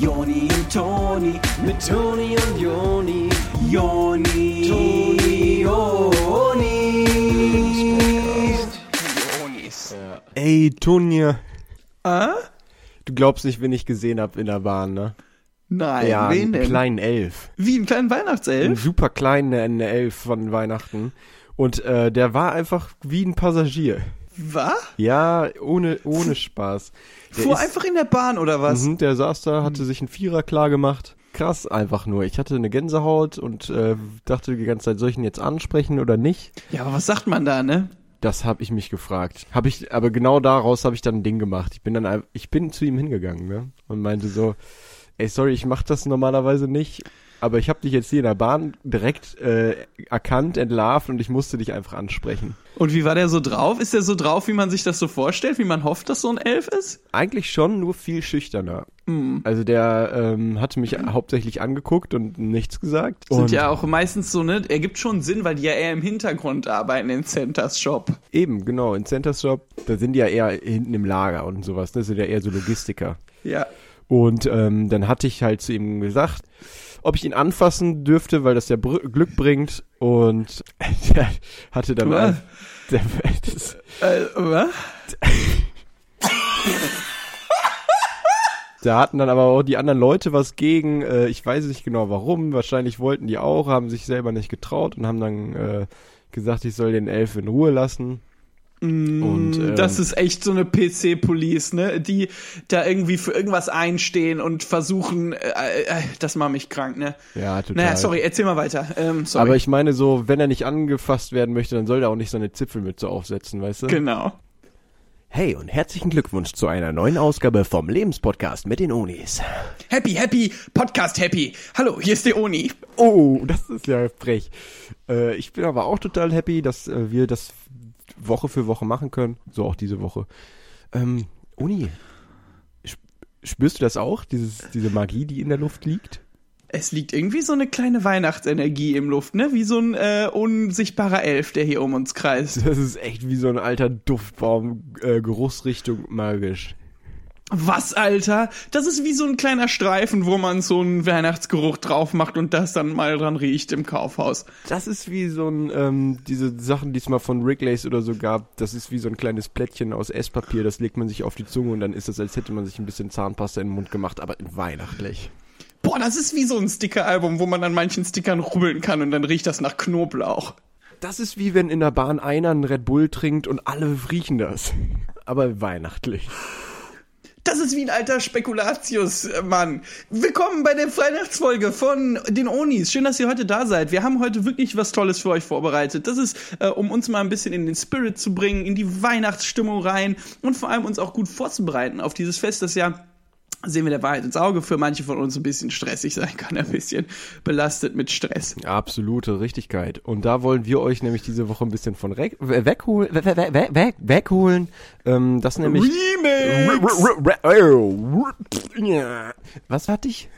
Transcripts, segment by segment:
Joni und Toni, mit Toni und Joni, Joni, Toni, Joni. Ey, Tunja, Ah? du glaubst nicht, wen ich gesehen hab in der Bahn, ne? Nein, ja, wen einen denn? kleinen Elf. Wie einen kleinen Einen Weihnachtself? super kleinen eine Elf von Weihnachten. Und äh, der war einfach wie ein Passagier. Was? Ja, ohne, ohne Spaß. Der Fuhr ist- einfach in der Bahn oder was? Mhm, der saß da, hatte sich einen Vierer klar gemacht. Krass einfach nur. Ich hatte eine Gänsehaut und äh, dachte die ganze Zeit, soll ich ihn jetzt ansprechen oder nicht? Ja, aber was sagt man da, ne? Das habe ich mich gefragt. Habe ich, aber genau daraus habe ich dann ein Ding gemacht. Ich bin dann, ich bin zu ihm hingegangen, ne? Und meinte so, ey, sorry, ich mache das normalerweise nicht, aber ich habe dich jetzt hier in der Bahn direkt äh, erkannt, entlarvt und ich musste dich einfach ansprechen. Und wie war der so drauf? Ist der so drauf, wie man sich das so vorstellt, wie man hofft, dass so ein Elf ist? Eigentlich schon, nur viel schüchterner. Also der ähm, hatte mich hauptsächlich angeguckt und nichts gesagt. Sind und ja auch meistens so, ne? Ergibt schon Sinn, weil die ja eher im Hintergrund arbeiten in Centers Shop. Eben, genau, in Center Shop, da sind die ja eher hinten im Lager und sowas, ne? Sind ja eher so Logistiker. Ja. Und ähm, dann hatte ich halt zu ihm gesagt, ob ich ihn anfassen dürfte, weil das ja Br Glück bringt. Und der hatte dann Was? der, das, Äh, was? da hatten dann aber auch die anderen Leute was gegen. Äh, ich weiß nicht genau warum. Wahrscheinlich wollten die auch, haben sich selber nicht getraut und haben dann äh, gesagt, ich soll den Elf in Ruhe lassen. Und, ähm, Das ist echt so eine PC-Police, ne? Die da irgendwie für irgendwas einstehen und versuchen, äh, äh, das macht mich krank, ne? Ja, total. Naja, sorry, erzähl mal weiter. Ähm, sorry. Aber ich meine so, wenn er nicht angefasst werden möchte, dann soll er auch nicht so eine Zipfelmütze aufsetzen, weißt du? genau. Hey und herzlichen Glückwunsch zu einer neuen Ausgabe vom Lebenspodcast mit den Unis. Happy, happy, Podcast happy. Hallo, hier ist der Oni. Oh, das ist ja frech. Äh, ich bin aber auch total happy, dass äh, wir das Woche für Woche machen können. So auch diese Woche. Ähm, Uni, sp- spürst du das auch, dieses, diese Magie, die in der Luft liegt? Es liegt irgendwie so eine kleine Weihnachtsenergie im Luft, ne? Wie so ein äh, unsichtbarer Elf, der hier um uns kreist. Das ist echt wie so ein alter Duftbaum, äh, Geruchsrichtung magisch. Was, Alter? Das ist wie so ein kleiner Streifen, wo man so einen Weihnachtsgeruch drauf macht und das dann mal dran riecht im Kaufhaus. Das ist wie so ein, ähm, diese Sachen, die es mal von Wrigley's oder so gab, das ist wie so ein kleines Plättchen aus Esspapier, das legt man sich auf die Zunge und dann ist es, als hätte man sich ein bisschen Zahnpasta in den Mund gemacht, aber weihnachtlich. Boah, das ist wie so ein Sticker-Album, wo man an manchen Stickern rubbeln kann und dann riecht das nach Knoblauch. Das ist wie wenn in der Bahn einer einen Red Bull trinkt und alle riechen das. Aber weihnachtlich. Ist wie ein alter Spekulatius, Mann. Willkommen bei der Weihnachtsfolge von den Onis. Schön, dass ihr heute da seid. Wir haben heute wirklich was Tolles für euch vorbereitet. Das ist, äh, um uns mal ein bisschen in den Spirit zu bringen, in die Weihnachtsstimmung rein und vor allem uns auch gut vorzubereiten auf dieses Fest, das ja sehen wir der Wahrheit ins Auge, für manche von uns ein bisschen stressig sein kann, ein bisschen belastet mit Stress. Absolute Richtigkeit. Und da wollen wir euch nämlich diese Woche ein bisschen von wegholen, we- we- we- weg, wegholen. Ähm, das nämlich. Was hatte ich?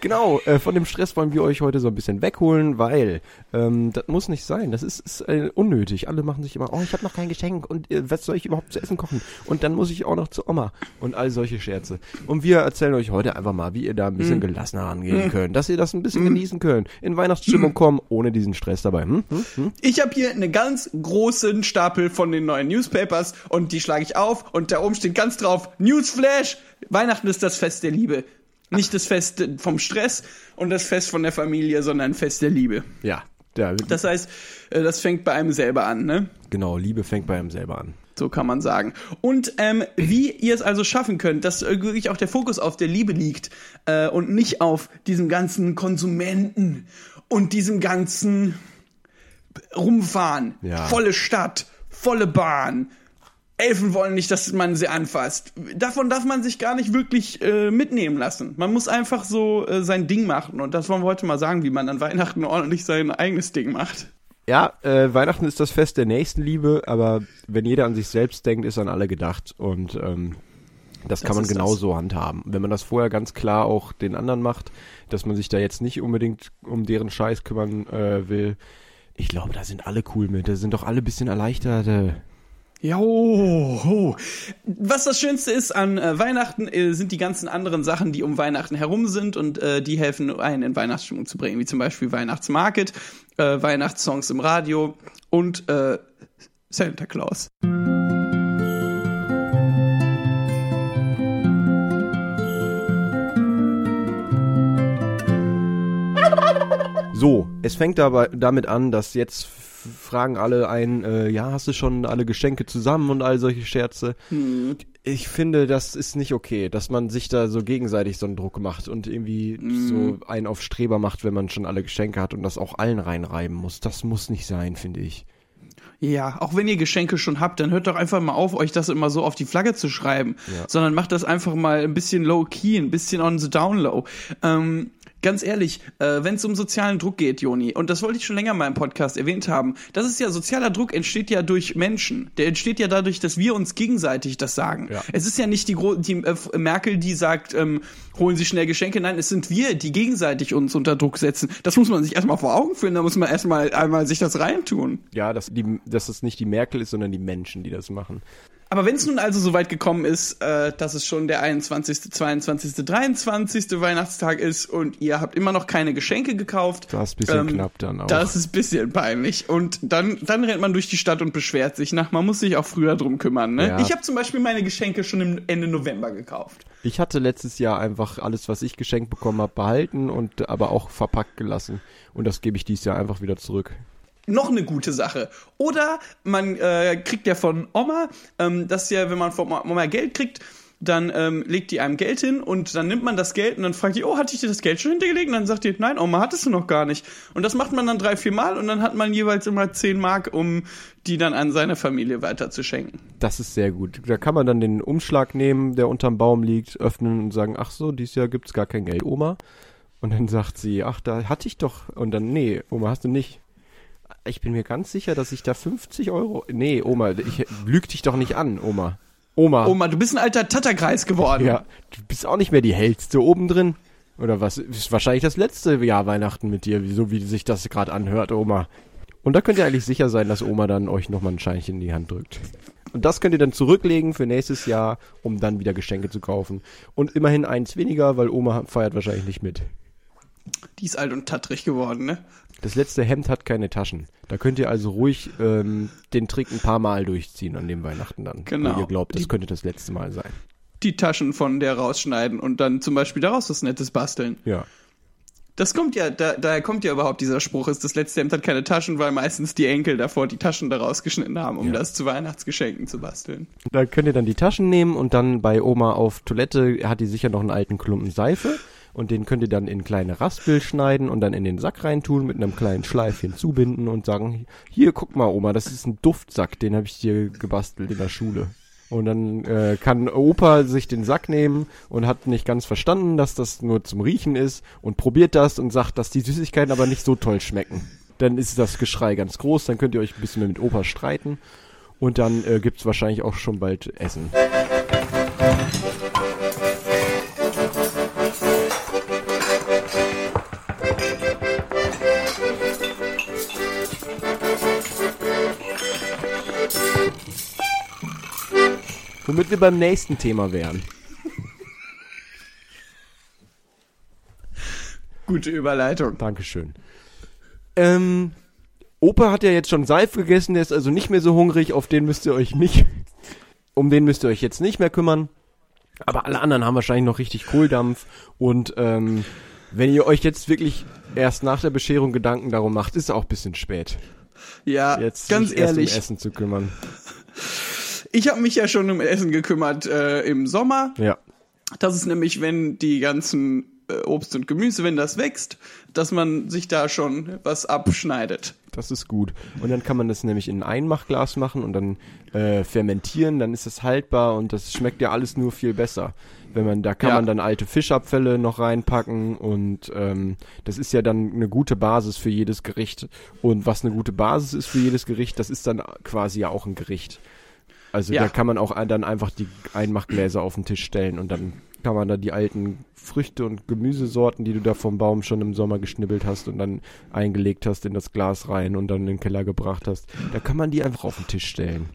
Genau, äh, von dem Stress wollen wir euch heute so ein bisschen wegholen, weil ähm, das muss nicht sein. Das ist, ist äh, unnötig. Alle machen sich immer, oh, ich habe noch kein Geschenk und äh, was soll ich überhaupt zu essen kochen? Und dann muss ich auch noch zu Oma und all solche Scherze. Und wir erzählen euch heute einfach mal, wie ihr da ein bisschen gelassener rangehen könnt, dass ihr das ein bisschen genießen könnt, in Weihnachtsstimmung kommen, ohne diesen Stress dabei. Hm? Hm? Hm? Ich habe hier einen ganz großen Stapel von den neuen Newspapers und die schlage ich auf und da oben steht ganz drauf Newsflash. Weihnachten ist das Fest der Liebe. Nicht das Fest vom Stress und das Fest von der Familie, sondern Fest der Liebe. Ja, ja Das heißt, äh, das fängt bei einem selber an, ne? genau, Liebe fängt bei einem selber an. So kann man sagen. Und ähm, wie ihr es also schaffen könnt, dass äh, wirklich auch der Fokus auf der Liebe liegt äh, und nicht auf diesem ganzen Konsumenten und diesem ganzen Rumfahren. Ja. Volle Stadt, volle Bahn. Elfen wollen nicht, dass man sie anfasst. Davon darf man sich gar nicht wirklich äh, mitnehmen lassen. Man muss einfach so äh, sein Ding machen. Und das wollen wir heute mal sagen, wie man an Weihnachten ordentlich sein eigenes Ding macht. Ja, äh, Weihnachten ist das Fest der Nächstenliebe, aber wenn jeder an sich selbst denkt, ist an alle gedacht und ähm, das, kann man ist das. genauso handhaben. Wenn man das vorher ganz klar auch den anderen macht, dass man sich da jetzt nicht unbedingt um deren Scheiß kümmern äh, will, ich glaube, da sind alle cool mit. Da sind doch alle ein bisschen erleichtert. Jo, was das Schönste ist an äh, Weihnachten, äh, sind die ganzen anderen Sachen, die um Weihnachten herum sind und äh, die helfen, einen in Weihnachtsstimmung zu bringen, wie zum Beispiel Weihnachtsmarket, äh, Weihnachtssongs im Radio und äh, Santa Claus. So, es fängt aber damit an, dass jetzt fragen alle ein, äh, ja, hast du schon alle Geschenke zusammen und all solche Scherze. Hm. Ich finde, das ist nicht okay, dass man sich da so gegenseitig so einen Druck macht und irgendwie Mhm. so einen auf Streber macht, wenn man schon alle Geschenke hat und das auch allen reinreiben muss. Das muss nicht sein, finde ich. Ja, auch wenn ihr Geschenke schon habt, dann hört doch einfach mal auf, euch das immer so auf die Flagge zu schreiben, Ja. sondern macht das einfach mal ein bisschen low-key, ein bisschen on the down low. Ähm, ganz ehrlich, äh, wenn es um sozialen Druck geht, Joni, und das wollte ich schon länger mal im Podcast erwähnt haben, das ist ja, sozialer Druck entsteht ja durch Menschen. Der entsteht ja dadurch, dass wir uns gegenseitig das sagen. Ja. Es ist ja nicht die, die äh, Merkel, die sagt, ähm, holen Sie schnell Geschenke. Nein, es sind wir, die gegenseitig uns unter Druck setzen. Das muss man sich erstmal vor Augen führen, da muss man erstmal einmal sich das reintun. Ja, dass, die, dass es nicht die Merkel ist, sondern die Menschen, die das machen. Aber wenn es nun also so weit gekommen ist, äh, dass es schon der 21., 22., 23. Weihnachtstag ist und ihr habt immer noch keine Geschenke gekauft. Das ist ein bisschen knapp dann auch. Das ist ein bisschen peinlich. Und dann, dann rennt man durch die Stadt und beschwert sich nach. Man muss sich auch früher drum kümmern. Ne? Ja. Ich habe zum Beispiel meine Geschenke schon im Ende November gekauft. Ich hatte letztes Jahr einfach alles, was ich geschenkt bekommen habe, behalten und aber auch verpackt gelassen. Und das gebe ich dieses Jahr einfach wieder zurück. Noch eine gute Sache. Oder man äh, kriegt ja von Oma, ähm, dass ja, wenn man von Oma Geld kriegt, dann ähm, legt die einem Geld hin und dann nimmt man das Geld und dann fragt die, oh, hatte ich dir das Geld schon hintergelegt? Und dann sagt die, nein, Oma, hattest du noch gar nicht. Und das macht man dann drei, vier Mal und dann hat man jeweils immer zehn Mark, um die dann an seine Familie weiterzuschenken. Das ist sehr gut. Da kann man dann den Umschlag nehmen, der unterm Baum liegt, öffnen und sagen, ach so, dieses Jahr gibt's gar kein Geld, Oma. Und dann sagt sie, ach, da hatte ich doch. Und dann, nee, Oma, hast du nicht. Ich bin mir ganz sicher, dass ich da 50 Euro. Nee, Oma, ich lüg dich doch nicht an, Oma. Oma. Oma, du bist ein alter Tatterkreis geworden. Ja, du bist auch nicht mehr die hellste oben drin. Oder was? Ist wahrscheinlich das letzte Jahr Weihnachten mit dir, so wie sich das gerade anhört, Oma. Und da könnt ihr eigentlich sicher sein, dass Oma dann euch nochmal ein Scheinchen in die Hand drückt. Und das könnt ihr dann zurücklegen für nächstes Jahr, um dann wieder Geschenke zu kaufen. Und immerhin eins weniger, weil Oma feiert wahrscheinlich nicht mit. Die ist alt und tattrig geworden, ne? Das letzte Hemd hat keine Taschen. Da könnt ihr also ruhig ähm, den Trick ein paar Mal durchziehen an dem Weihnachten dann. Genau. Wo ihr glaubt, das Die- könnte das letzte Mal sein. Die Taschen von der rausschneiden und dann zum Beispiel daraus was Nettes basteln. Ja. Das kommt ja, da, daher kommt ja überhaupt dieser Spruch, ist das letzte Hemd hat keine Taschen, weil meistens die Enkel davor die Taschen daraus geschnitten haben, um Ja. das zu Weihnachtsgeschenken zu basteln. Da könnt ihr dann die Taschen nehmen und dann bei Oma auf Toilette hat die sicher noch einen alten Klumpen Seife und den könnt ihr dann in kleine Raspel schneiden und dann in den Sack reintun, mit einem kleinen Schleifchen zubinden und sagen, hier, guck mal Oma, das ist ein Duftsack, den habe ich dir gebastelt in der Schule. Und dann äh, kann Opa sich den Sack nehmen und hat nicht ganz verstanden, dass das nur zum Riechen ist und probiert das und sagt, dass die Süßigkeiten aber nicht so toll schmecken. Dann ist das Geschrei ganz groß, dann könnt ihr euch ein bisschen mit Opa streiten und dann äh, gibt's wahrscheinlich auch schon bald Essen. Womit wir beim nächsten Thema wären. Gute Überleitung. Dankeschön. Ähm, Opa hat ja jetzt schon Seife gegessen, der ist also nicht mehr so hungrig, auf den müsst ihr euch nicht, um den müsst ihr euch jetzt nicht mehr kümmern. Aber alle anderen haben wahrscheinlich noch richtig Kohldampf und ähm, wenn ihr euch jetzt wirklich erst nach der Bescherung Gedanken darum macht, ist auch ein bisschen spät. Ja, Jetzt ganz ehrlich, um Essen zu kümmern. Ich habe mich ja schon um Essen gekümmert äh, im Sommer. Ja. Das ist nämlich, wenn die ganzen äh, Obst und Gemüse, wenn das wächst, dass man sich da schon was abschneidet. Das ist gut. Und dann kann man das nämlich in ein Einmachglas machen und dann äh, fermentieren, dann ist das haltbar und das schmeckt ja alles nur viel besser. Wenn man, da kann Ja. man dann alte Fischabfälle noch reinpacken und ähm, das ist ja dann eine gute Basis für jedes Gericht. Und was eine gute Basis ist für jedes Gericht, das ist dann quasi ja auch ein Gericht. Also Ja. da kann man auch dann einfach die Einmachgläser auf den Tisch stellen und dann kann man da die alten Früchte und Gemüsesorten, die du da vom Baum schon im Sommer geschnibbelt hast und dann eingelegt hast in das Glas rein und dann in den Keller gebracht hast, da kann man die einfach auf den Tisch stellen.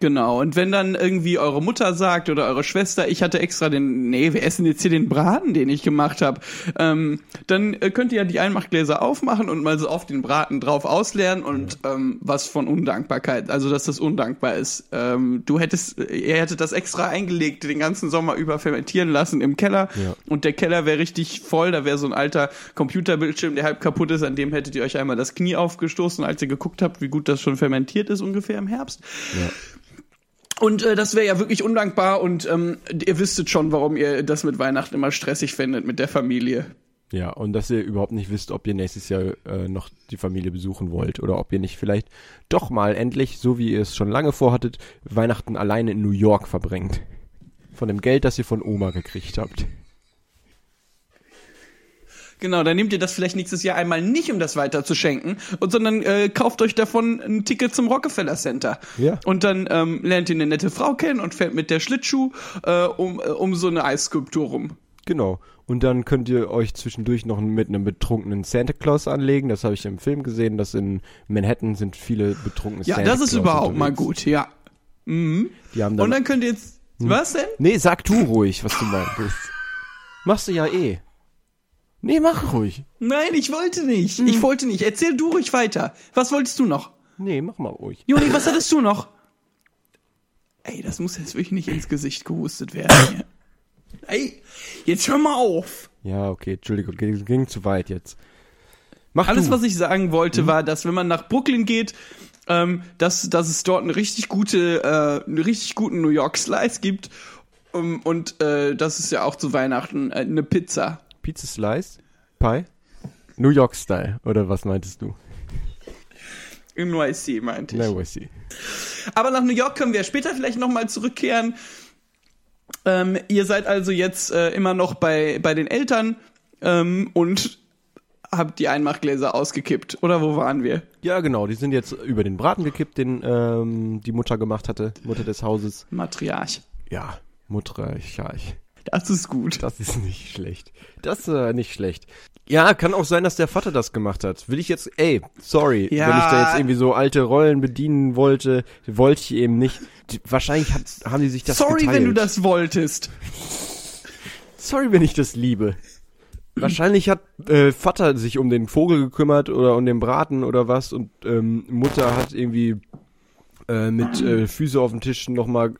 Genau, und wenn dann irgendwie eure Mutter sagt oder eure Schwester, ich hatte extra den, nee, wir essen jetzt hier den Braten, den ich gemacht habe, ähm, dann äh, könnt ihr ja die Einmachgläser aufmachen und mal so auf den Braten drauf ausleeren und ähm, was von Undankbarkeit, also dass das undankbar ist. Ähm, du hättest, ihr hättet das extra eingelegt, den ganzen Sommer über fermentieren lassen im Keller Ja. und der Keller wäre richtig voll, da wäre so ein alter Computerbildschirm, der halb kaputt ist, an dem hättet ihr euch einmal das Knie aufgestoßen, als ihr geguckt habt, wie gut das schon fermentiert ist ungefähr im Herbst. Ja. Und äh, das wäre ja wirklich undankbar und ähm, ihr wüsstet schon, warum ihr das mit Weihnachten immer stressig findet mit der Familie. Ja, und dass ihr überhaupt nicht wisst, ob ihr nächstes Jahr äh, noch die Familie besuchen wollt oder ob ihr nicht vielleicht doch mal endlich, so wie ihr es schon lange vorhattet, Weihnachten alleine in New York verbringt. Von dem Geld, das ihr von Oma gekriegt habt. Genau, dann nehmt ihr das vielleicht nächstes Jahr einmal nicht, um das weiter zu schenken, und, sondern äh, kauft euch davon ein Ticket zum Rockefeller Center. Ja. Und dann ähm, lernt ihr eine nette Frau kennen und fährt mit der Schlittschuh äh, um, äh, um so eine Eisskulptur rum. Genau. Und dann könnt ihr euch zwischendurch noch mit einem betrunkenen Santa Claus anlegen. Das habe ich im Film gesehen, dass in Manhattan sind viele betrunkene Ja, Santa das ist Claus überhaupt mal unterwegs. gut, ja. Mhm. Die haben dann, Und dann könnt ihr jetzt. Was denn? Nee, sag du ruhig, was du meintest. Machst du ja eh. Nee, mach ruhig. Nein, ich wollte nicht. Ich wollte nicht. Erzähl du ruhig weiter. Was wolltest du noch? Nee, mach mal ruhig. Joni, was hattest du noch? Ey, das muss jetzt wirklich nicht ins Gesicht gehustet werden hier. Ey, jetzt hör mal auf. Ja, okay, Entschuldigung, ging, ging zu weit jetzt. Mach Alles, du. was ich sagen wollte, war, dass wenn man nach Brooklyn geht, ähm, dass, dass es dort eine richtig gute, äh, einen richtig guten New York Slice gibt. Um, und äh, das ist ja auch zu Weihnachten äh, eine Pizza. Pizza Slice? Pie? New York Style, oder was meintest du? In NYC, meinte ich. See. Aber nach New York können wir später vielleicht nochmal zurückkehren. Ähm, ihr seid also jetzt äh, immer noch bei, bei den Eltern ähm, und habt die Einmachgläser ausgekippt. Oder wo waren wir? Ja, genau, die sind jetzt über den Braten gekippt, den ähm, die Mutter gemacht hatte, Mutter des Hauses. Matriarch. Ja, Mutter, ich, ja, ich. Das ist gut. Das ist nicht schlecht. Das ist äh, nicht schlecht. Ja, kann auch sein, dass der Vater das gemacht hat. Will ich jetzt, ey, sorry, Ja. wenn ich da jetzt irgendwie so alte Rollen bedienen wollte, wollte ich eben nicht. Wahrscheinlich hat, haben die sich das Sorry, geteilt. wenn du das wolltest. Sorry, wenn ich das liebe. Wahrscheinlich hat äh, Vater sich um den Vogel gekümmert oder um den Braten oder was und ähm, Mutter hat irgendwie äh, mit äh, Füße auf dem Tisch nochmal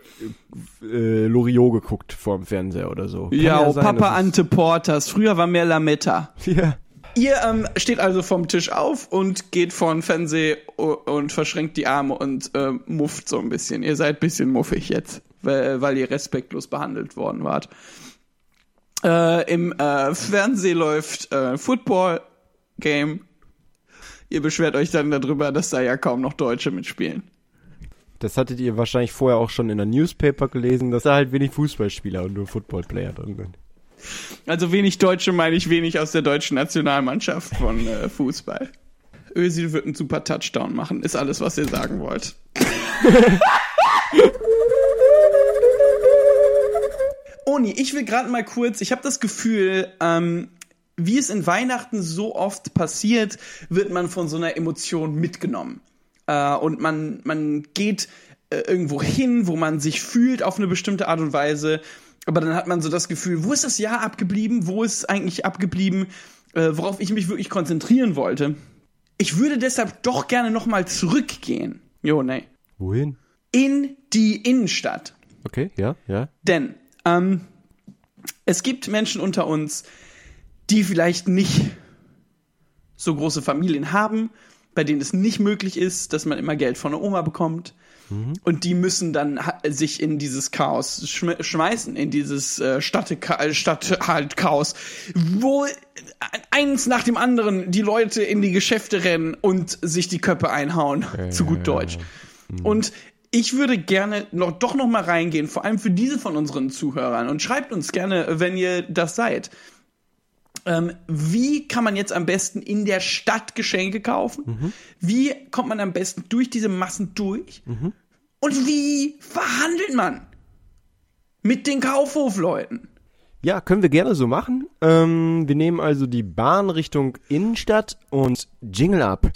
äh, Loriot geguckt vorm Fernseher oder so. Kann Ja, oh, sein, Papa Ante Porters. Früher war mehr Lametta. Ja. Ihr ähm, steht also vom Tisch auf und geht vor den Fernseher und verschränkt die Arme und äh, mufft so ein bisschen. Ihr seid ein bisschen muffig jetzt, weil, weil ihr respektlos behandelt worden wart. Äh, Im äh, Fernsehen läuft äh, Football Game. Ihr beschwert euch dann darüber, dass da ja kaum noch Deutsche mitspielen. Das hattet ihr wahrscheinlich vorher auch schon in der Newspaper gelesen, dass da halt wenig Fußballspieler und nur Footballplayer drin sind. Also wenig Deutsche meine ich wenig aus der deutschen Nationalmannschaft von äh, Fußball. Özil wird einen super Touchdown machen, ist alles, was ihr sagen wollt. Oni, ich will gerade mal kurz, ich habe das Gefühl, ähm, wie es in Weihnachten so oft passiert, wird man von so einer Emotion mitgenommen. Äh, und man, man geht äh, irgendwo hin, wo man sich fühlt auf eine bestimmte Art und Weise. Aber dann hat man so das Gefühl, wo ist das Jahr abgeblieben? Wo ist es eigentlich abgeblieben, äh, worauf ich mich wirklich konzentrieren wollte? Ich würde deshalb doch gerne noch mal zurückgehen. Jo, nee. Wohin? In die Innenstadt. Okay, ja, ja. Denn ähm, es gibt Menschen unter uns, die vielleicht nicht so große Familien haben, bei denen es nicht möglich ist, dass man immer Geld von der Oma bekommt. Und die müssen dann sich in dieses Chaos schm schmeißen, in dieses äh, Stadteka- äh, Stadthaltchaos, wo eins nach dem anderen die Leute in die Geschäfte rennen und sich die Köpfe einhauen, zu gut Deutsch. Und ich würde gerne noch, doch noch mal reingehen, vor allem für diese von unseren Zuhörern. Und schreibt uns gerne, wenn ihr das seid. Ähm, wie kann man jetzt am besten in der Stadt Geschenke kaufen? Wie kommt man am besten durch diese Massen durch? Und wie verhandelt man mit den Kaufhofleuten? Ja, können wir gerne so machen. Ähm, wir nehmen also die Bahn Richtung Innenstadt und Jingle ab.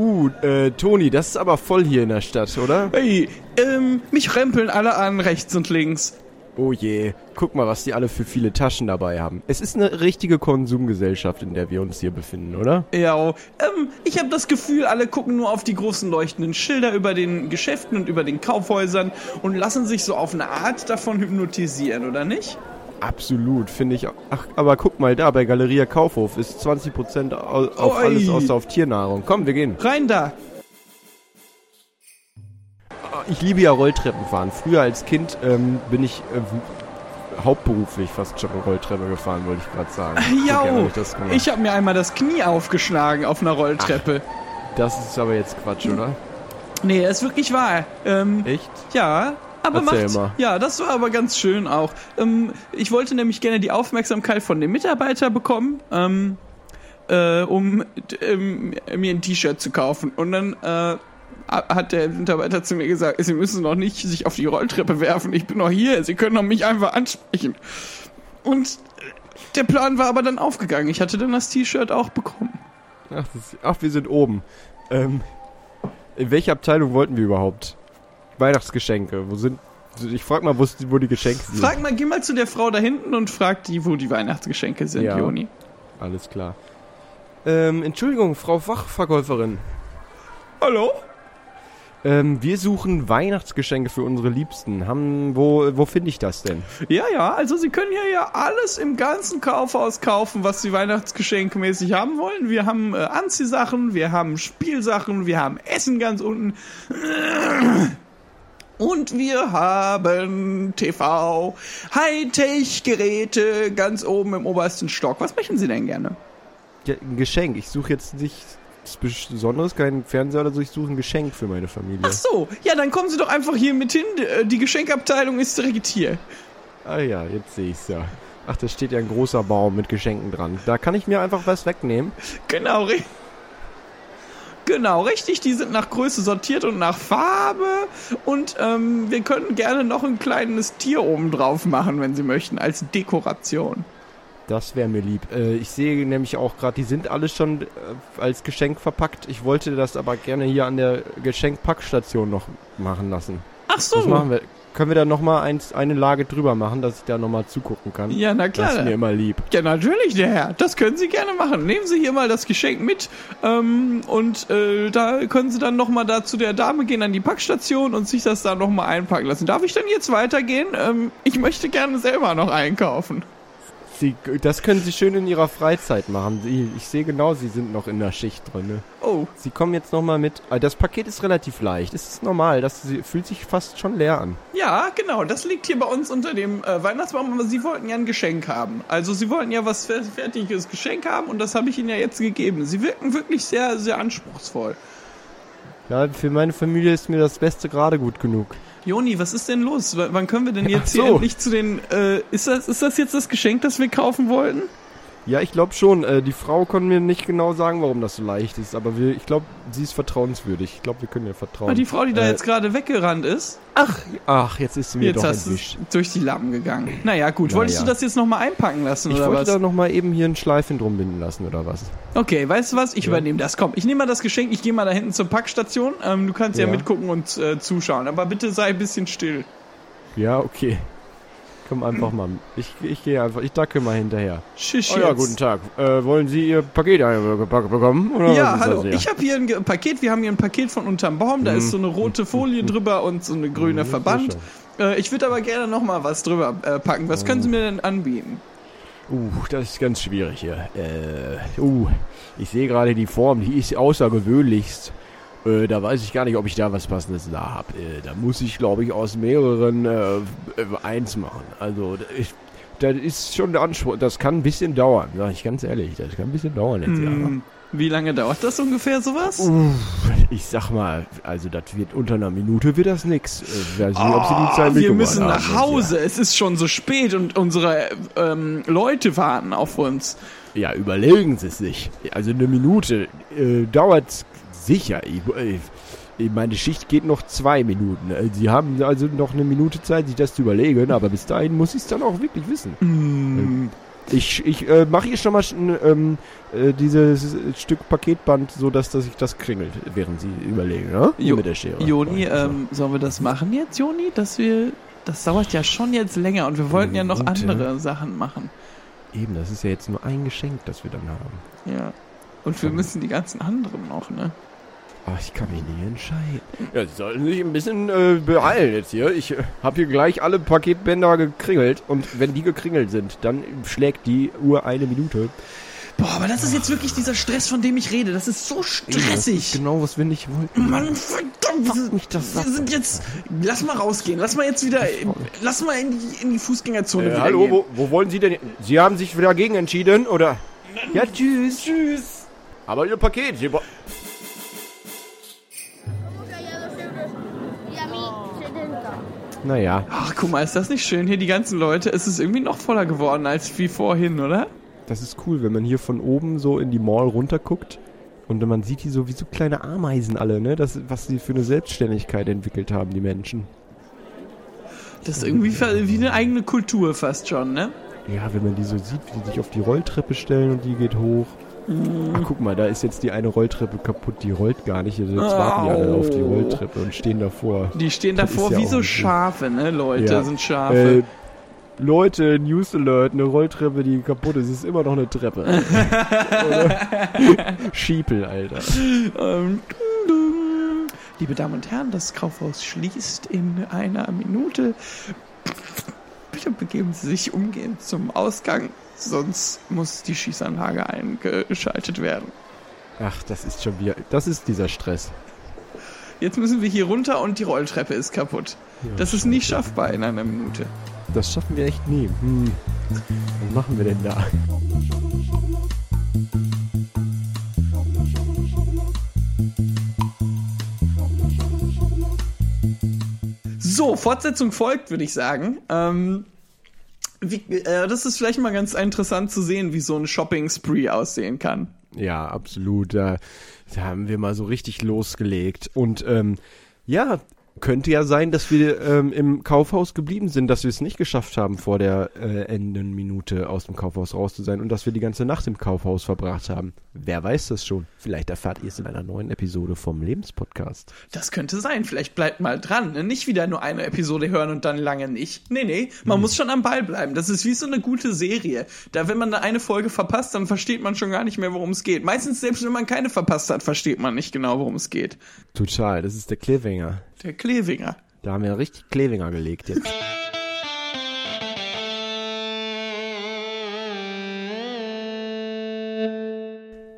Uh, äh, Toni, das ist aber voll hier in der Stadt, oder? Hey, ähm, mich rempeln alle an, rechts und links. Oh je, guck mal, was die alle für viele Taschen dabei haben. Es ist eine richtige Konsumgesellschaft, in der wir uns hier befinden, oder? Ja, ähm, ich habe das Gefühl, alle gucken nur auf die großen leuchtenden Schilder über den Geschäften und über den Kaufhäusern und lassen sich so auf eine Art davon hypnotisieren, oder nicht? Absolut, finde ich. Ach, aber guck mal da, bei Galeria Kaufhof ist 20% au- auf Oi. alles außer auf Tiernahrung. Komm, wir gehen. Rein da. Ich liebe ja Rolltreppen fahren. Früher als Kind ähm, bin ich äh, hauptberuflich fast schon Rolltreppe gefahren, wollte ich gerade sagen. Ja, ich das gemacht. ich habe mir einmal das Knie aufgeschlagen auf einer Rolltreppe. Das ist aber jetzt Quatsch, oder? Nee, ist wirklich wahr. Ähm, Echt? ja, aber Erzähl macht. mal. Ja, das war aber ganz schön auch. Ähm, ich wollte nämlich gerne die Aufmerksamkeit von dem Mitarbeiter bekommen, ähm, äh, um ähm, mir ein T-Shirt zu kaufen. Und dann äh, hat der Mitarbeiter zu mir gesagt, Sie müssen noch nicht sich auf die Rolltreppe werfen. Ich bin noch hier. Sie können doch mich einfach ansprechen. Und der Plan war aber dann aufgegangen. Ich hatte dann das T-Shirt auch bekommen. Ach, das, ach, wir sind oben. Ähm, in welche Abteilung wollten wir überhaupt? Weihnachtsgeschenke. Wo sind. Ich frag mal, wo, wo die Geschenke sind. Frag mal, geh mal zu der Frau da hinten und frag die, wo die Weihnachtsgeschenke sind, Ja. Joni. Alles klar. Ähm, Entschuldigung, Frau Fachverkäuferin. Hallo? Ähm, wir suchen Weihnachtsgeschenke für unsere Liebsten. Haben, wo, wo finde ich das denn? Ja, ja, also Sie können hier ja alles im ganzen Kaufhaus kaufen, was Sie weihnachtsgeschenkmäßig haben wollen. Wir haben äh, Anziehsachen, wir haben Spielsachen, wir haben Essen ganz unten. Und wir haben TV, Hightech-Geräte ganz oben im obersten Stock. Was möchten Sie denn gerne? Ja, ein Geschenk. Ich suche jetzt nichts Besonderes, kein Fernseher oder so. Ich suche ein Geschenk für meine Familie. Ach so, ja, dann kommen Sie doch einfach hier mit hin. Äh, Die Geschenkabteilung ist direkt hier. Ah ja, jetzt sehe ich's ja. Ach, da steht ja ein großer Baum mit Geschenken dran. Da kann ich mir einfach was wegnehmen. Genau, ri genau, richtig. Die sind nach Größe sortiert und nach Farbe. Und ähm, wir können gerne noch ein kleines Tier oben drauf machen, wenn Sie möchten, als Dekoration. Das wäre mir lieb. Äh, ich sehe nämlich auch gerade, die sind alle schon äh, als Geschenk verpackt. Ich wollte das aber gerne hier an der Geschenkpackstation noch machen lassen. Ach so. machen wir? Können wir da nochmal eins, eine Lage drüber machen, dass ich da nochmal zugucken kann? Ja, na Das ist mir klar. immer lieb. Ja, natürlich, der Herr. Das können Sie gerne machen. Nehmen Sie hier mal das Geschenk mit. Ähm, und äh, da können Sie dann nochmal da zu der Dame gehen an die Packstation und sich das da nochmal einpacken lassen. Darf ich dann jetzt weitergehen? Ähm, ich möchte gerne selber noch einkaufen. Sie, das können Sie schön in Ihrer Freizeit machen. Sie, ich sehe genau, Sie sind noch in der Schicht drin. Ne? Oh, Sie kommen jetzt nochmal mit. Ah, Das Paket ist relativ leicht. Es ist normal. Das fühlt sich fast schon leer an. Ja, genau. Das liegt hier bei uns unter dem äh, Weihnachtsbaum, aber Sie wollten ja ein Geschenk haben. Also Sie wollten ja was fer- fertiges Geschenk haben und das habe ich Ihnen ja jetzt gegeben. Sie wirken wirklich sehr, sehr anspruchsvoll. Ja, für meine Familie ist mir das Beste gerade gut genug. Joni, was ist denn los? W wann können wir denn jetzt Ach hier so. endlich zu den... Äh, ist, das, ist das jetzt das Geschenk, das wir kaufen wollten? Ja, ich glaube schon. Äh, die Frau kann mir nicht genau sagen, warum das so leicht ist. Aber wir, ich glaube, sie ist vertrauenswürdig. Ich glaube, wir können ihr vertrauen. Ah, die Frau, die da Äh, jetzt gerade weggerannt ist, Ach, jetzt ist sie mir jetzt doch hast entwischt. durch die Lappen gegangen. Naja, gut. Na Wolltest ja. du das jetzt nochmal einpacken lassen Ich oder wollte was? da nochmal eben hier ein Schleifchen drum binden lassen, oder was? Okay, weißt du was? Ich Ja. übernehme das. Komm, ich nehme mal das Geschenk, ich gehe mal da hinten zur Packstation. Ähm, du kannst ja, Ja. mitgucken und äh, zuschauen, aber bitte sei ein bisschen still. Ja, okay. Komm einfach mal. Ich, ich gehe einfach, ich dacke mal hinterher. Schisch Oh ja, guten Tag. Äh, wollen Sie Ihr Paket eingepackt bekommen? Oder Ja, hallo. Ich habe hier ein Paket. Wir haben hier ein Paket von unterm Baum. Da ist so eine rote Folie drüber und so eine grüne Mhm, Verband. Äh, ich würde aber gerne noch mal was drüber äh, packen. Was können Sie mir denn anbieten? Uh, das ist ganz schwierig hier. Äh, uh, ich sehe gerade die Form, die ist außergewöhnlichst. Äh, da weiß ich gar nicht, ob ich da was Passendes da habe. Äh, da muss ich, glaube ich, aus mehreren äh, äh, eins machen. Also, ich, das ist schon der Anspruch. Das kann ein bisschen dauern, sag ich ganz ehrlich. Das kann ein bisschen dauern jetzt, Hm, wie lange dauert das ungefähr sowas? ja. Uff, ich sag mal, also das wird unter einer Minute wird das nix. Äh, weiß nicht, ob Sie die Zeit Ah, wir müssen haben, nach jetzt, Hause. Es ist schon so spät und unsere ähm, Leute warten auf uns. Ja, überlegen Sie es sich. Also eine Minute äh, dauert sicher. Ich, äh, meine Schicht geht noch zwei Minuten. Äh, Sie haben also noch eine Minute Zeit, sich das zu überlegen, aber bis dahin muss ich es dann auch wirklich wissen. Hm, Ich, ich äh, mache hier schon mal ähm, äh, dieses Stück Paketband so, dass, dass ich das kringelt, während sie überlegen, ne? Jo- Mit der Schere. Joni, ähm, sollen wir das machen jetzt, Joni? Dass wir. Das dauert ja schon jetzt länger und wir wollten ja noch andere Sachen machen. Eben, das ist ja jetzt nur ein Geschenk, das wir dann haben. Ja. Und wir müssen die ganzen anderen noch, ne? Ach, ich kann mich nicht entscheiden. Ja, Sie sollten sich ein bisschen äh, beeilen jetzt hier. Ich äh, habe hier gleich alle Paketbänder gekringelt und wenn die gekringelt sind, dann schlägt die Uhr eine Minute. Boah, aber das ist jetzt wirklich dieser Stress, von dem ich rede. Das ist so Das ist stressig. genau, was wir nicht wollten. Mann, verdammt. Wir, mich das wir sind jetzt. Lass mal rausgehen. Lass mal jetzt wieder. Lass mal in die, in die Fußgängerzone Äh, wieder hallo, gehen. wo, wo wollen Sie denn? Sie haben sich dagegen entschieden, oder? Ja, tschüss. Tschüss. Aber Ihr Paket, Sie... Naja, Ach, guck mal, ist das nicht schön? Hier die ganzen Leute. Es ist irgendwie noch voller geworden als wie vorhin, oder? das ist cool, wenn man hier von oben so in die Mall runterguckt und man sieht die so wie so kleine Ameisen alle, ne? Das, was sie für eine Selbstständigkeit entwickelt haben, die Menschen. Das ist irgendwie wie eine eigene Kultur fast schon, ne? Ja, wenn man die so sieht, wie die sich auf die Rolltreppe stellen und die geht hoch. Ach, guck mal, da ist jetzt die eine Rolltreppe kaputt, die rollt gar nicht. Jetzt warten die alle auf die. Rolltreppe und stehen davor. Die stehen Das davor ja wie auch so. Schafe, ne? Leute Ja. sind Schafe. Äh, Leute, News Alert, eine Rolltreppe, die kaputt ist, ist immer noch eine Treppe. Schiepel, Alter. Ähm. Liebe Damen und Herren, das Kaufhaus schließt in einer Minute. Bitte begeben Sie sich umgehend zum Ausgang, sonst muss die Schießanlage eingeschaltet werden. Ach, das ist schon wieder, das ist dieser Stress. Jetzt müssen wir hier runter und die Rolltreppe ist kaputt. Das ist nicht schaffbar in einer Minute. Das schaffen wir echt nie. Hm. Was machen wir denn da? So, Fortsetzung folgt, würde ich sagen. Ähm, wie, äh, das ist vielleicht mal ganz interessant zu sehen, wie so ein Shopping-Spree aussehen kann. Ja, absolut. Da, da haben wir mal so richtig losgelegt. Und ähm, ja, könnte ja sein, dass wir ähm, im Kaufhaus geblieben sind, dass wir es nicht geschafft haben, vor der äh, Endenminute aus dem Kaufhaus raus zu sein und dass wir die ganze Nacht im Kaufhaus verbracht haben. Wer weiß das schon? Vielleicht erfahrt ihr es in einer neuen Episode vom Lebenspodcast. Das könnte sein. Vielleicht bleibt mal dran. Ne? Nicht wieder nur eine Episode hören und dann lange nicht. Nee, nee, man muss schon am Ball bleiben. Das ist wie so eine gute Serie. Da, wenn man eine Folge verpasst, dann versteht man schon gar nicht mehr, worum es geht. Meistens, selbst wenn man keine verpasst hat, versteht man nicht genau, worum es geht. Total, das ist der Klewinger. Der Klewinger. Da haben wir richtig Klewinger gelegt jetzt.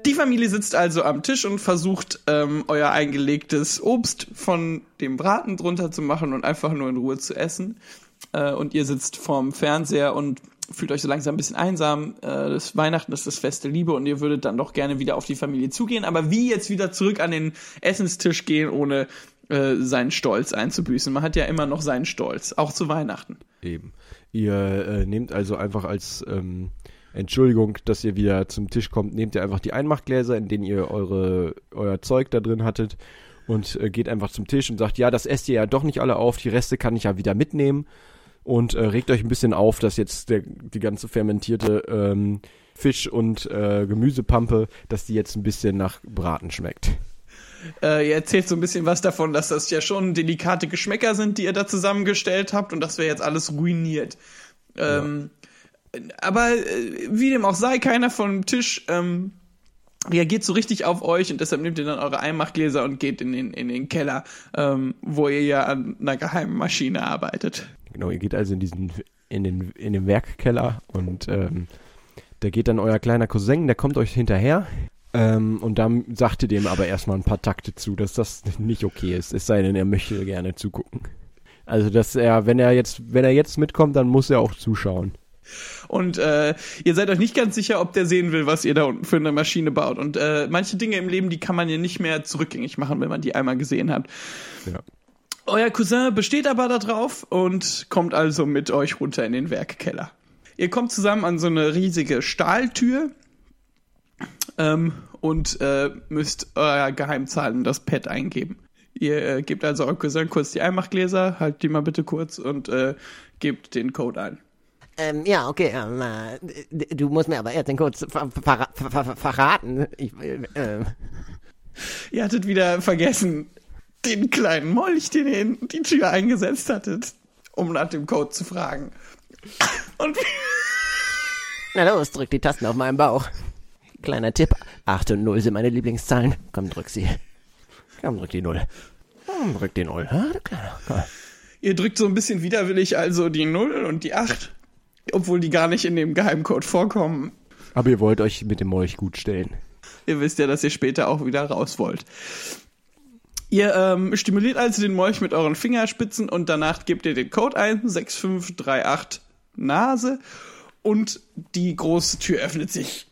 Die Familie sitzt also am Tisch und versucht, ähm, euer eingelegtes Obst von dem Braten drunter zu machen und einfach nur in Ruhe zu essen. Äh, und ihr sitzt vorm Fernseher und fühlt euch so langsam ein bisschen einsam. Äh, das Weihnachten ist das Fest der Liebe und ihr würdet dann doch gerne wieder auf die Familie zugehen. Aber wie jetzt wieder zurück an den Essenstisch gehen, ohne äh, seinen Stolz einzubüßen? Man hat ja immer noch seinen Stolz, auch zu Weihnachten. Eben. Ihr äh, nehmt also einfach als ähm, Entschuldigung, dass ihr wieder zum Tisch kommt, nehmt ihr einfach die Einmachgläser, in denen ihr eure, euer Zeug da drin hattet und äh, geht einfach zum Tisch und sagt, ja, das esst ihr ja doch nicht alle auf, die Reste kann ich ja wieder mitnehmen und äh, regt euch ein bisschen auf, dass jetzt der, die ganze fermentierte ähm, Fisch- und äh, Gemüsepampe, dass die jetzt ein bisschen nach Braten schmeckt. Äh, ihr erzählt so ein bisschen was davon, dass das ja schon delikate Geschmäcker sind, die ihr da zusammengestellt habt und das wäre jetzt alles ruiniert. Ähm, Aber äh, wie dem auch sei, keiner vom Tisch ähm, reagiert so richtig auf euch und deshalb nehmt ihr dann eure Einmachgläser und geht in den, in den Keller, ähm, wo ihr ja an einer geheimen Maschine arbeitet. Genau, ihr geht also in diesen in den in den Werkkeller und ähm, da geht dann euer kleiner Cousin, der kommt euch hinterher. Ähm, und dann sagt ihr dem aber erstmal ein paar Takte zu, dass das nicht okay ist. Es sei denn, er möchte gerne zugucken. Also, dass er, wenn er jetzt, wenn er jetzt mitkommt, dann muss er auch zuschauen. Und äh, ihr seid euch nicht ganz sicher, ob der sehen will, was ihr da unten für eine Maschine baut. Und äh, manche Dinge im Leben, die kann man ja nicht mehr zurückgängig machen, wenn man die einmal gesehen hat. Ja. Euer Cousin besteht aber darauf und kommt also mit euch runter in den Werkkeller. Ihr kommt zusammen an so eine riesige Stahltür ähm, und äh, müsst euer Geheimzahlen das Pad eingeben. Ihr äh, gebt also eurem Cousin kurz die Einmachgläser, halt die mal bitte kurz und äh, gebt den Code ein. Ähm, ja, okay, ähm, äh, du musst mir aber erst den Code ver ver ver ver verraten. Ich, will, ähm, Ihr hattet wieder vergessen, den kleinen Molch, den ihr in die Tür eingesetzt hattet, um nach dem Code zu fragen. Und na los, drück die Tasten auf meinem Bauch. Kleiner Tipp, 8 und 0 sind meine Lieblingszahlen. Komm, drück sie. Komm, drück die 0. Komm, drück die 0. Ja, du Kleiner. Komm. ihr drückt so ein bisschen widerwillig also die 0 und die 8, obwohl die gar nicht in dem Geheimcode vorkommen. Aber ihr wollt euch mit dem Molch gut stellen. Ihr wisst ja, dass ihr später auch wieder raus wollt. Ihr ähm, stimuliert also den Molch mit euren Fingerspitzen und danach gebt ihr den Code ein, 6538 Nase und die große Tür öffnet sich.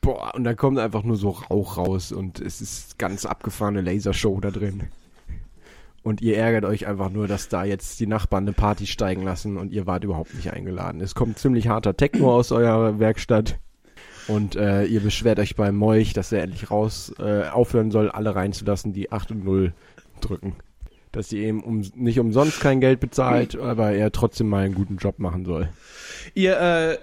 Boah, und dann kommt einfach nur so Rauch raus und es ist ganz abgefahrene Lasershow da drin. Und ihr ärgert euch einfach nur, dass da jetzt die Nachbarn eine Party steigen lassen und ihr wart überhaupt nicht eingeladen. Es kommt ziemlich harter Techno aus eurer Werkstatt. Und äh, ihr beschwert euch beim Molch, dass er endlich raus äh, aufhören soll, alle reinzulassen, die 8 und 0 drücken. Dass ihr ihm um, nicht umsonst kein Geld bezahlt, aber er trotzdem mal einen guten Job machen soll. Ihr äh,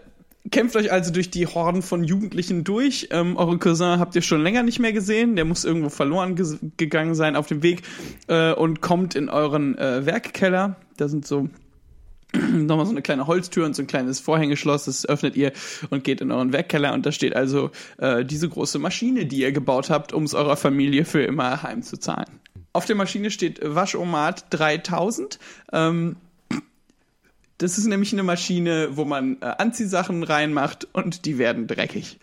kämpft euch also durch die Horden von Jugendlichen durch. Ähm, euren Cousin habt ihr schon länger nicht mehr gesehen. Der muss irgendwo verloren ges- gegangen sein auf dem Weg äh, und kommt in euren äh, Werkkeller. Da sind so nochmal so eine kleine Holztür und so ein kleines Vorhängeschloss. Das öffnet ihr und geht in euren Werkkeller. Und da steht also äh, diese große Maschine, die ihr gebaut habt, um es eurer Familie für immer heimzuzahlen. Auf der Maschine steht Waschomat 3000. Ähm, das ist nämlich eine Maschine, wo man äh, Anziehsachen reinmacht und die werden dreckig.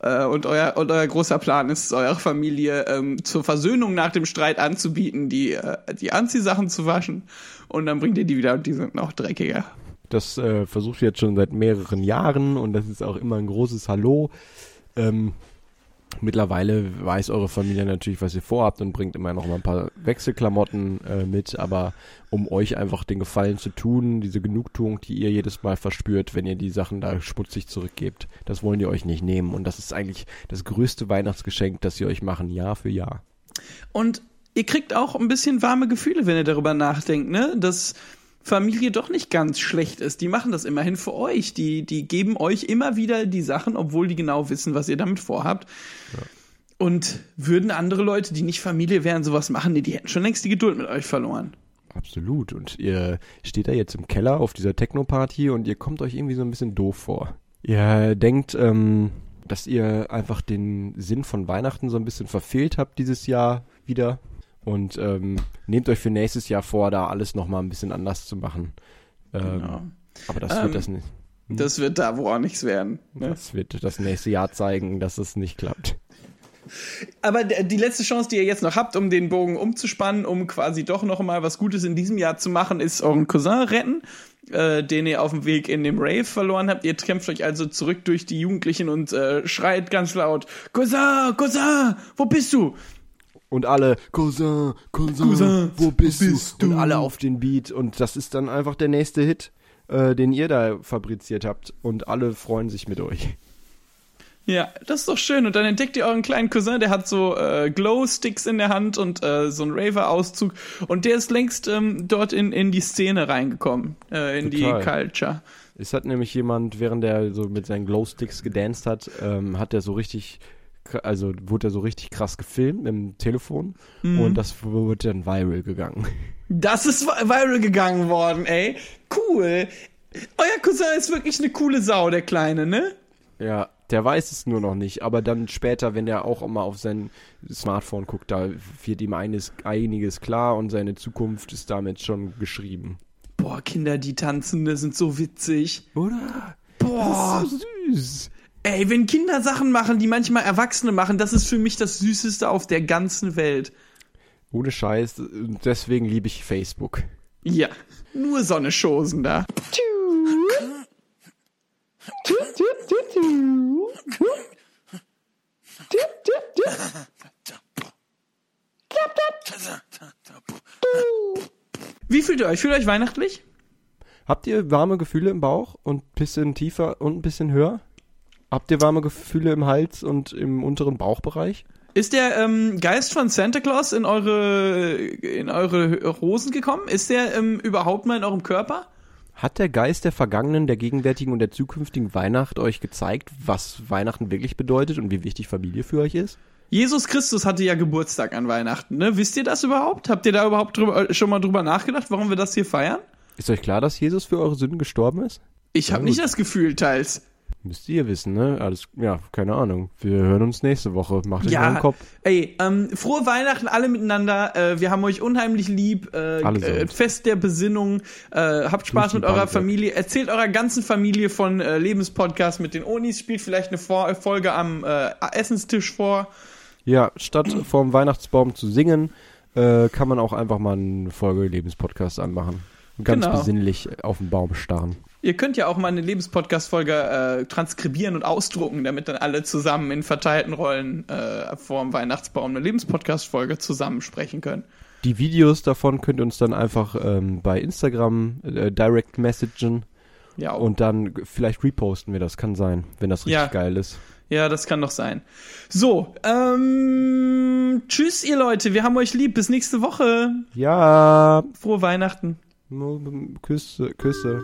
Äh, und, euer, und euer großer Plan ist, eurer Familie ähm, zur Versöhnung nach dem Streit anzubieten, die, äh, die Anziehsachen zu waschen. Und dann bringt ihr die wieder und die sind noch dreckiger. Das äh, versucht ihr jetzt schon seit mehreren Jahren und das ist auch immer ein großes Hallo. Ähm, mittlerweile weiß eure Familie natürlich, was ihr vorhabt und bringt immer noch mal ein paar Wechselklamotten äh, mit, aber um euch einfach den Gefallen zu tun, diese Genugtuung, die ihr jedes Mal verspürt, wenn ihr die Sachen da schmutzig zurückgebt, das wollen die euch nicht nehmen und das ist eigentlich das größte Weihnachtsgeschenk, das sie euch machen, Jahr für Jahr. Und ihr kriegt auch ein bisschen warme Gefühle, wenn ihr darüber nachdenkt, ne? Dass Familie doch nicht ganz schlecht ist. Die machen das immerhin für euch. Die, die geben euch immer wieder die Sachen, obwohl die genau wissen, was ihr damit vorhabt. Und würden andere Leute, die nicht Familie wären, sowas machen, nee, die hätten schon längst die Geduld mit euch verloren. Absolut. Und ihr steht da jetzt im Keller auf dieser Techno-Party und ihr kommt euch irgendwie so ein bisschen doof vor. Ihr denkt, ähm, dass ihr einfach den Sinn von Weihnachten so ein bisschen verfehlt habt dieses Jahr wieder. Und ähm, nehmt euch für nächstes Jahr vor, da alles nochmal ein bisschen anders zu machen. Ähm, Genau. Aber das Ähm, wird das nicht. Das wird da wohl auch nichts werden. Ne? Das wird das nächste Jahr zeigen, dass es nicht klappt. Aber die letzte Chance, die ihr jetzt noch habt, um den Bogen umzuspannen, um quasi doch noch mal was Gutes in diesem Jahr zu machen, ist euren Cousin retten, äh, den ihr auf dem Weg in dem Rave verloren habt. Ihr kämpft euch also zurück durch die Jugendlichen und äh, schreit ganz laut: Cousin, Cousin, wo bist du? Und alle, Cousin, Cousin, Cousin, wo bist, bist du? du? Und alle auf den Beat. Und das ist dann einfach der nächste Hit, äh, den ihr da fabriziert habt. Und alle freuen sich mit euch. Ja, das ist doch schön. Und dann entdeckt ihr euren kleinen Cousin, der hat so äh, Glow-Sticks in der Hand und äh, so einen Raver-Auszug. Und der ist längst ähm, dort in, in die Szene reingekommen, äh, in Total. die Culture. Es hat nämlich jemand, während er so mit seinen Glowsticks gedanced hat, ähm, hat er so richtig, also wurde er so richtig krass gefilmt im Telefon und das wurde dann viral gegangen. Das ist vi- viral gegangen worden, ey. Cool. Euer Cousin ist wirklich eine coole Sau, der Kleine, ne? Ja, der weiß es nur noch nicht, aber dann später, wenn er auch mal auf sein Smartphone guckt, da wird ihm eines, einiges klar und seine Zukunft ist damit schon geschrieben. Boah, Kinder, die tanzen, die sind so witzig. Oder? Boah. Das ist so süß. Ey, wenn Kinder Sachen machen, die manchmal Erwachsene machen, das ist für mich das Süßeste auf der ganzen Welt. Ohne Scheiß, deswegen liebe ich Facebook. Ja, nur so eine Chosen da. Wie fühlt ihr euch? Fühlt ihr euch weihnachtlich? Habt ihr warme Gefühle im Bauch und ein bisschen tiefer und ein bisschen höher? Habt ihr warme Gefühle im Hals und im unteren Bauchbereich? Ist der ähm, Geist von Santa Claus in eure, in eure Hosen gekommen? Ist der ähm, überhaupt mal in eurem Körper? Hat der Geist der vergangenen, der gegenwärtigen und der zukünftigen Weihnacht euch gezeigt, was Weihnachten wirklich bedeutet und wie wichtig Familie für euch ist? Jesus Christus hatte ja Geburtstag an Weihnachten, ne? Wisst ihr das überhaupt? Habt ihr da überhaupt drüber, schon mal drüber nachgedacht, warum wir das hier feiern? Ist euch klar, dass Jesus für eure Sünden gestorben ist? Ich habe nicht das Gefühl, teils. Müsst ihr wissen, ne? Alles, ja, keine Ahnung. Wir hören uns nächste Woche. Macht euch mal Ja, einen Kopf. ey, ähm, frohe Weihnachten alle miteinander. Äh, wir haben euch unheimlich lieb. Äh, äh, Fest der Besinnung. Äh, habt Spaß mit eurer Bank weg. Familie. Erzählt eurer ganzen Familie von äh, Lebenspodcast mit den Onis. Spielt vielleicht eine Vor Folge am äh, Essenstisch vor. Ja, statt vorm Weihnachtsbaum zu singen, kann man auch einfach mal eine Folge Lebenspodcast anmachen. Und ganz Genau. besinnlich auf den Baum starren. Ihr könnt ja auch mal eine Lebenspodcast-Folge äh, transkribieren und ausdrucken, damit dann alle zusammen in verteilten Rollen äh, vorm Weihnachtsbaum eine Lebenspodcast-Folge zusammen sprechen können. Die Videos davon könnt ihr uns dann einfach ähm, bei Instagram äh, direct messagen Ja, und dann vielleicht reposten wir das, kann sein, wenn das richtig Ja. geil ist. Ja, das kann doch sein. So, ähm, tschüss ihr Leute, wir haben euch lieb. Bis nächste Woche. Ja, Frohe Weihnachten. Küsse, Küsse.